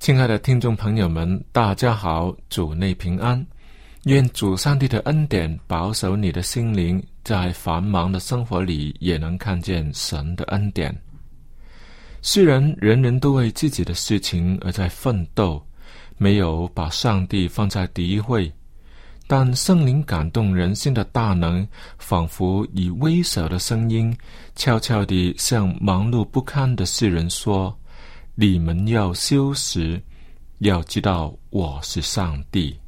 亲爱的听众朋友们，大家好，主内平安，愿主上帝的恩典保守你的心灵，在繁忙的生活里也能看见神的恩典。虽然人人都为自己的事情而在奋斗，没有把上帝放在第一位，但圣灵感动人心的大能，仿佛以微小的声音，悄悄地向忙碌不堪的世人说。你们要修时，要知道我是上帝。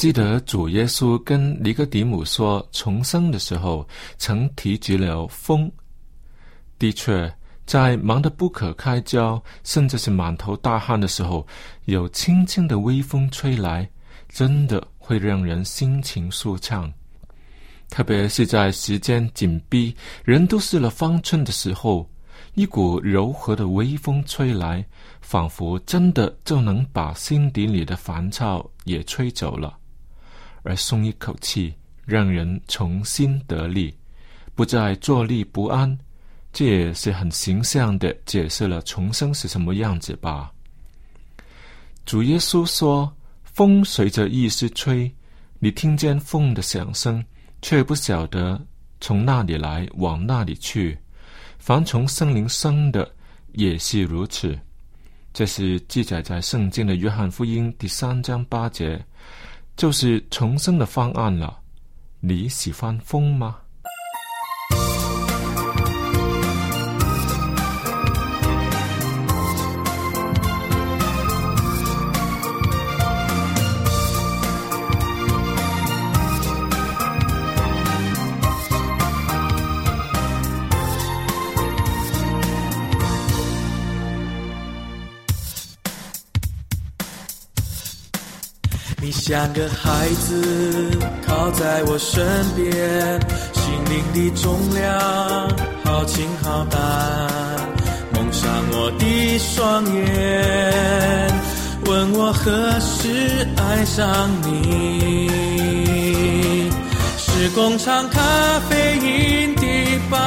记得主耶稣跟尼哥底母说重生的时候，曾提及了风。的确，在忙得不可开交，甚至是满头大汗的时候，有轻轻的微风吹来，真的会让人心情舒畅。特别是在时间紧逼、人都失了方寸的时候，一股柔和的微风吹来，仿佛真的就能把心底里的烦躁也吹走了。而松一口气，让人重新得力，不再坐立不安，这也是很形象的解释了重生是什么样子吧。主耶稣说：“风随着意思吹，你听见风的响声，却不晓得从那里来，往那里去。凡从森林生的，也是如此。”这是记载在圣经的约翰福音第三章八节。就是重生的方案了，你喜欢风吗？像个孩子靠在我身边，心灵的重量好轻好淡，蒙上我的双眼，问我何时爱上你？是工厂咖啡因的傍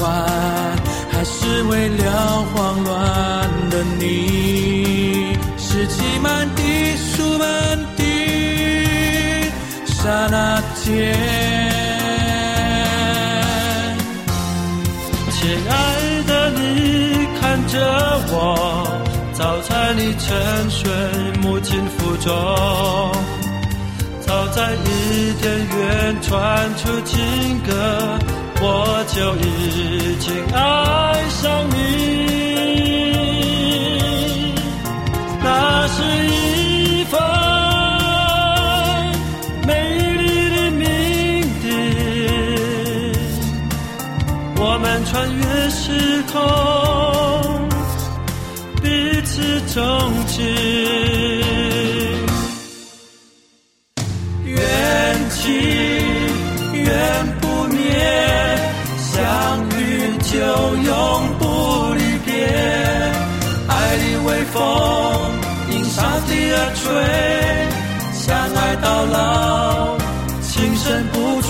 晚，还是为了慌乱的你？是挤满的书本的。刹那间，亲爱的你看着我，早在你沉睡母亲腹中，早在伊甸园传出情歌，我就已经爱上你，穿越时空，彼此终结，缘起缘不灭，相遇就永不离别。爱的微风迎上帝而吹，相爱到老，情深不绝。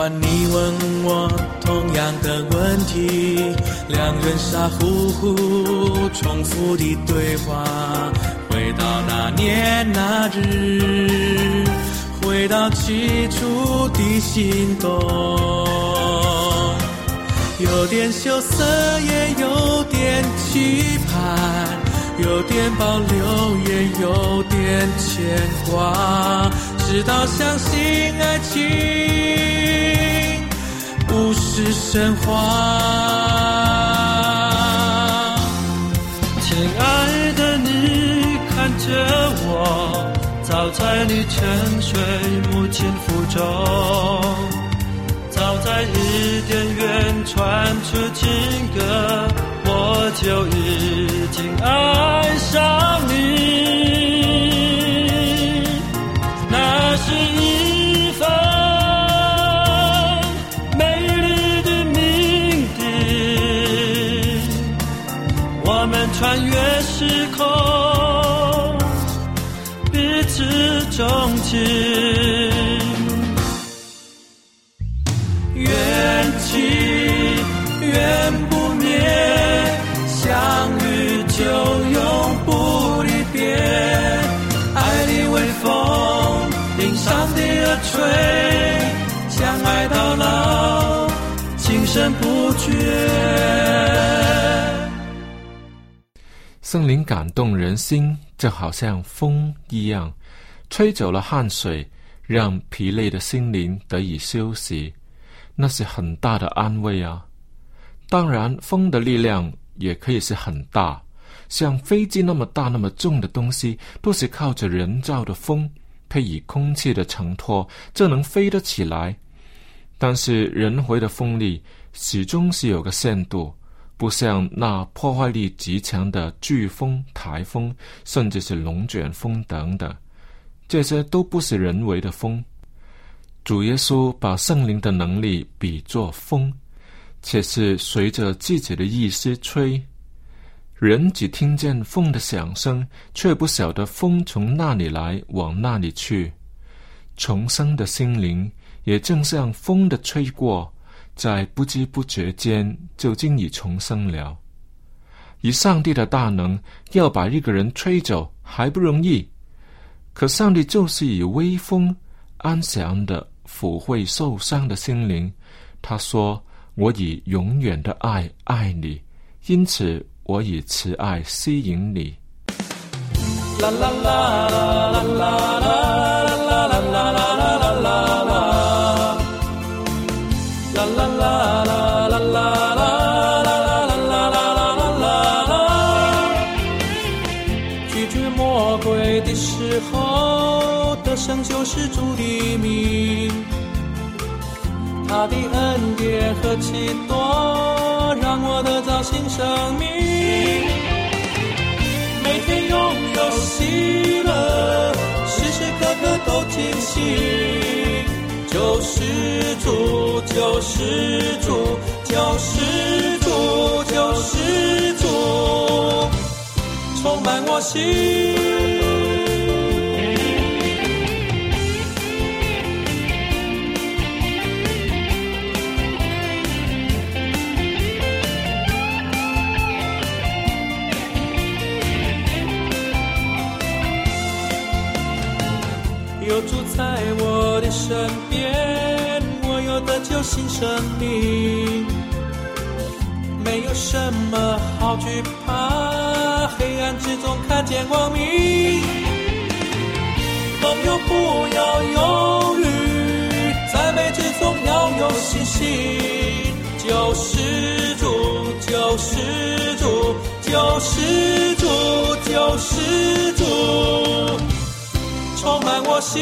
欢你问我同样的问题，两人傻乎乎重复的对话，回到那年那日，回到起初的心动，有点羞涩也有点期盼，有点保留也有牵挂，直到相信爱情。不是神话，亲爱的你看着我，早在你沉睡母亲腹中，早在伊甸园传出情歌，我就已经爱上你。终结，缘起缘不灭，相遇就永不离别。爱的微风迎上帝而吹，相爱到老，情深不绝。圣灵感动人心，就好像风一样，吹走了汗水，让疲累的心灵得以休息，那是很大的安慰啊！当然，风的力量也可以是很大，像飞机那么大、那么重的东西，都是靠着人造的风，配以空气的承托，就能飞得起来。但是，人回的风力始终是有个限度。不像那破坏力极强的飓风、台风，甚至是龙卷风等等，这些都不是人为的风。主耶稣把圣灵的能力比作风，且是随着自己的意思吹。人只听见风的响声，却不晓得风从那里来，往那里去。重生的心灵也正像风的吹过。在不知不觉间就经已重生了。以上帝的大能要把一个人吹走还不容易，可上帝就是以微风安详的抚慰受伤的心灵。他说：“我以永远的爱爱你，因此我以慈爱吸引你。”啦啦啦啦啦啦。啦啦啦他的恩典何其多，让我得到新生命。每天拥有喜乐，时时刻刻都惊喜。救世主，救世主，救世主，救世主，充满我心。在我的身边，我有的就新生命，没有什么好惧怕，黑暗之中看见光明。朋友不要犹豫，在美之中要有信心。救世主，救世主，救世主，救世主。充满我心，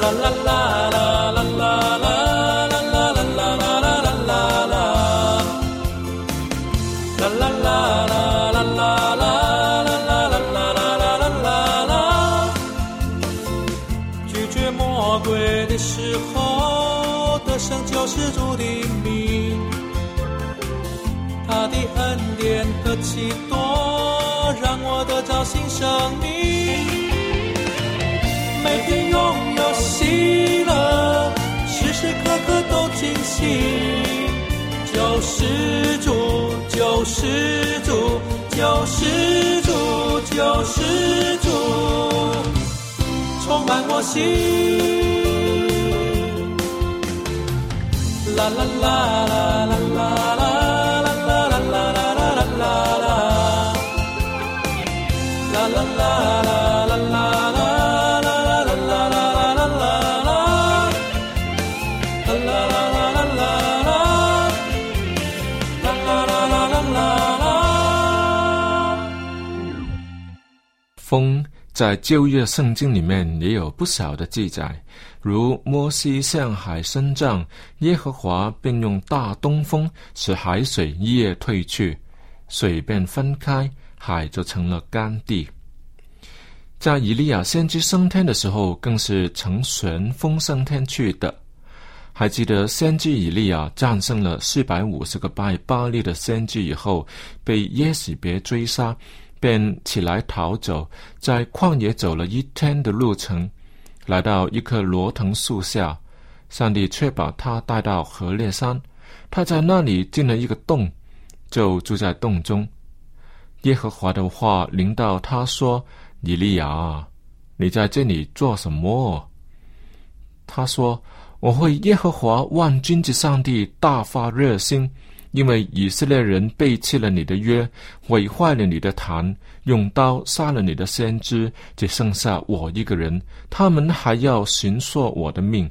啦啦啦啦啦啦啦啦啦啦啦啦啦啦啦啦，啦啦啦啦啦啦啦啦啦啦啦。拒绝魔鬼的时候，得胜就是主的名，他的恩典何其多。让我得着新生命，每天拥有喜乐，时时刻刻都惊喜。救世主，救世主，救世主，救世主，充满我心。啦啦啦啦啦啦啦风在旧约圣经里面也有不少的记载，如摩西向海伸杖，耶和华便用大东风使海水一夜退去，水便分开，海就成了干地。在以利亚先知升天的时候，更是乘旋风升天去的。还记得先知以利亚战胜了四百五十个拜巴利的先知以后，被耶洗别追杀。便起来逃走，在旷野走了一天的路程，来到一棵罗藤树下，上帝却把他带到河烈山，他在那里进了一个洞，就住在洞中。耶和华的话临到他说：“以利亚，你在这里做什么？”他说：“我会耶和华万军之上帝大发热心，因为以色列人背弃了你的约，毁坏了你的坛，用刀杀了你的先知，只剩下我一个人，他们还要寻索我的命。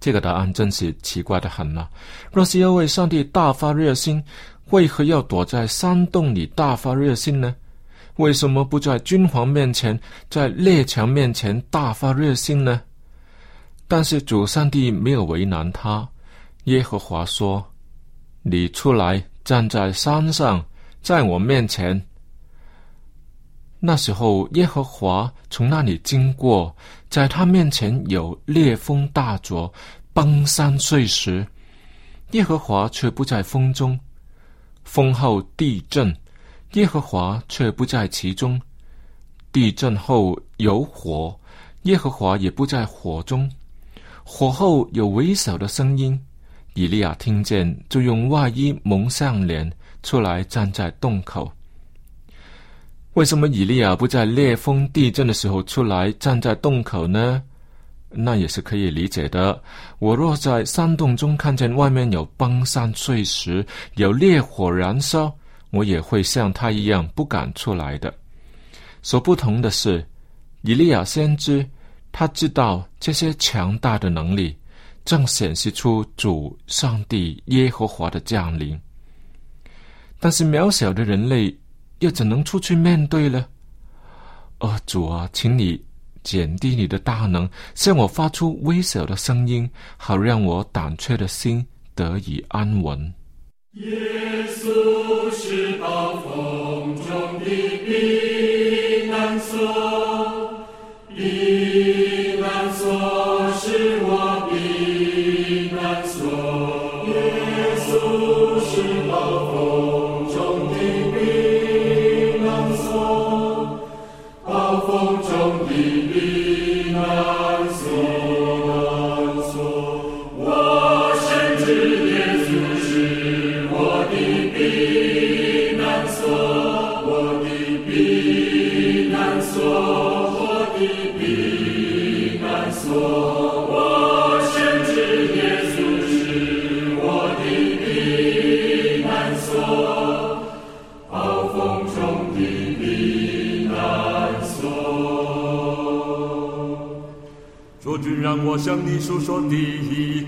这个答案真是奇怪的很了。若是要为上帝大发热心，为何要躲在山洞里大发热心呢？为什么不在君皇面前，在列强面前大发热心呢？但是主上帝没有为难他。耶和华说：“你出来站在山上，在我面前。”那时候，耶和华从那里经过，在他面前有烈风大作，崩山碎石。耶和华却不在风中，风后地震，耶和华却不在其中。地震后有火，耶和华也不在火中。火后有微小的声音，以利亚听见，就用外衣蒙上脸，出来站在洞口。为什么以利亚不在烈风地震的时候出来站在洞口呢？那也是可以理解的。我若在山洞中看见外面有崩山碎石，有烈火燃烧，我也会像他一样不敢出来的。所不同的是，以利亚先知。他知道这些强大的能力正显示出主上帝耶和华的降临，但是渺小的人类又怎能出去面对呢？哦，主啊，请你减低你的大能，向我发出微小的声音，好让我胆怯的心得以安稳。耶稣是暴风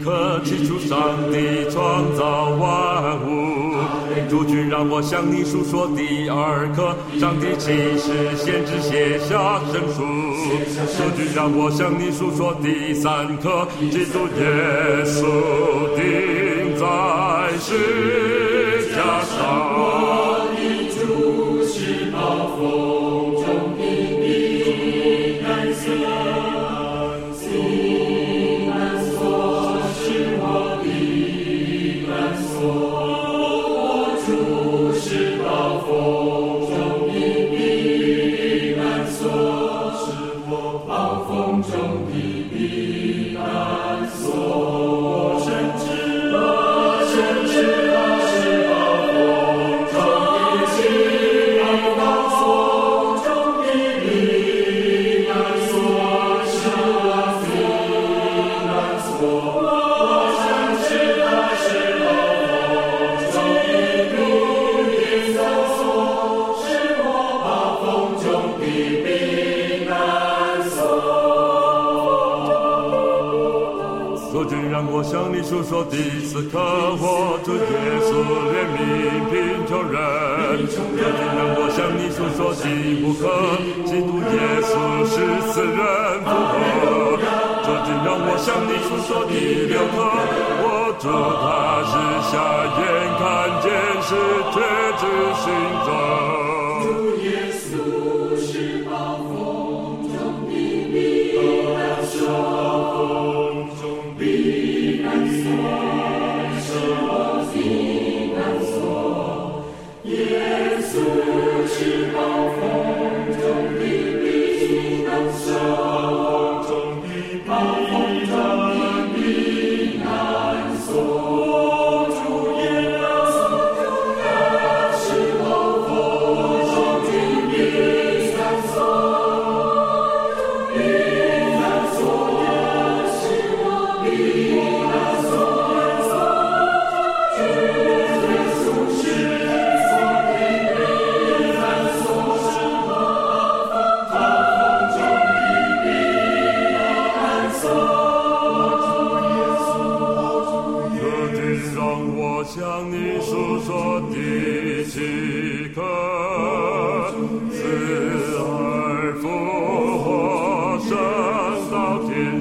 课，起初上帝创造万物。主君让我向你诉说第二课，上帝启示先知写下圣书。主君让我向你诉说第三课，基督耶稣钉在十架上。稣说：“第一次可我主耶稣怜悯贫穷人。”这听让我向你诉说：“基督可，基督耶稣是死人复活。”这听让我向你诉说：“第六课，我主他是瞎眼看见是瘸子行走。”耶稣是暴风中的弥量，说。难锁，是我心难锁。耶稣是高峰。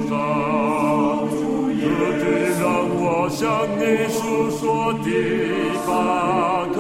上。主君让我向你诉说的巴克，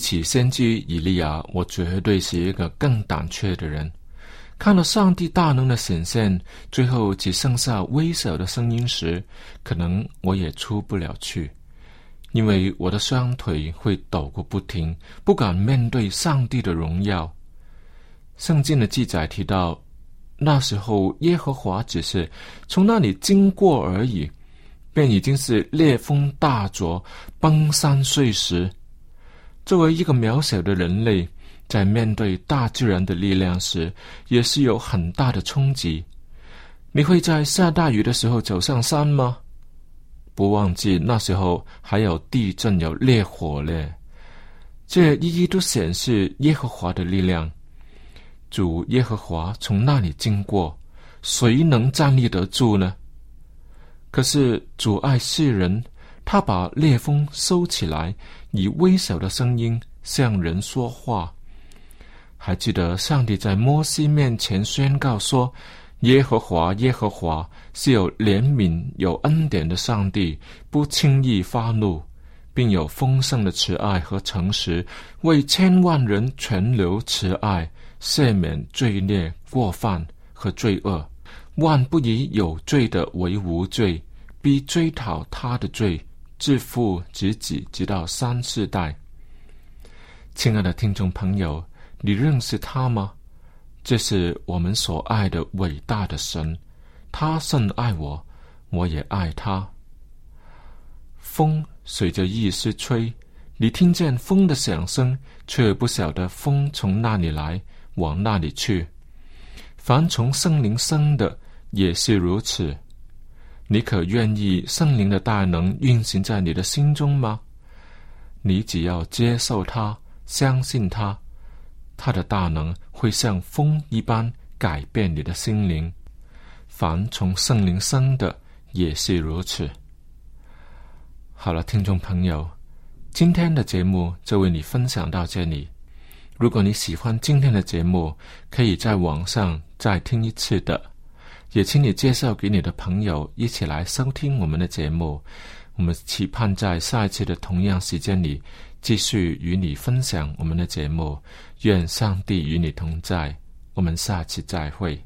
起先知以利亚，我绝对是一个更胆怯的人。看到上帝大能的显现，最后只剩下微小的声音时，可能我也出不了去，因为我的双腿会抖个不停，不敢面对上帝的荣耀。圣经的记载提到，那时候耶和华只是从那里经过而已，便已经是烈风大作，崩山碎石。作为一个渺小的人类，在面对大自然的力量时，也是有很大的冲击。你会在下大雨的时候走上山吗？不忘记那时候还有地震、有烈火嘞，这一一都显示耶和华的力量。主耶和华从那里经过，谁能站立得住呢？可是主爱世人，他把烈风收起来，以微小的声音向人说话。还记得上帝在摩西面前宣告说：“耶和华，耶和华是有怜悯、有恩典的上帝，不轻易发怒，并有丰盛的慈爱和诚实，为千万人全流慈爱，赦免罪孽、过犯和罪恶。万不以有罪的为无罪，必追讨他的罪，自父及子，直到三四代。”亲爱的听众朋友。你认识他吗？这是我们所爱的伟大的神，他甚爱我，我也爱他。风随着意思吹，你听见风的响声，却不晓得风从哪里来，往哪里去。凡从圣灵生的也是如此。你可愿意圣灵的大能运行在你的心中吗？你只要接受他，相信他。他的大能会像风一般改变你的心灵，凡从圣灵生的也是如此。好了，听众朋友，今天的节目就为你分享到这里。如果你喜欢今天的节目，可以在网上再听一次的，也请你介绍给你的朋友一起来收听我们的节目，我们期盼在下一次的同样时间里继续与你分享我们的节目。愿上帝与你同在，我们下期再会。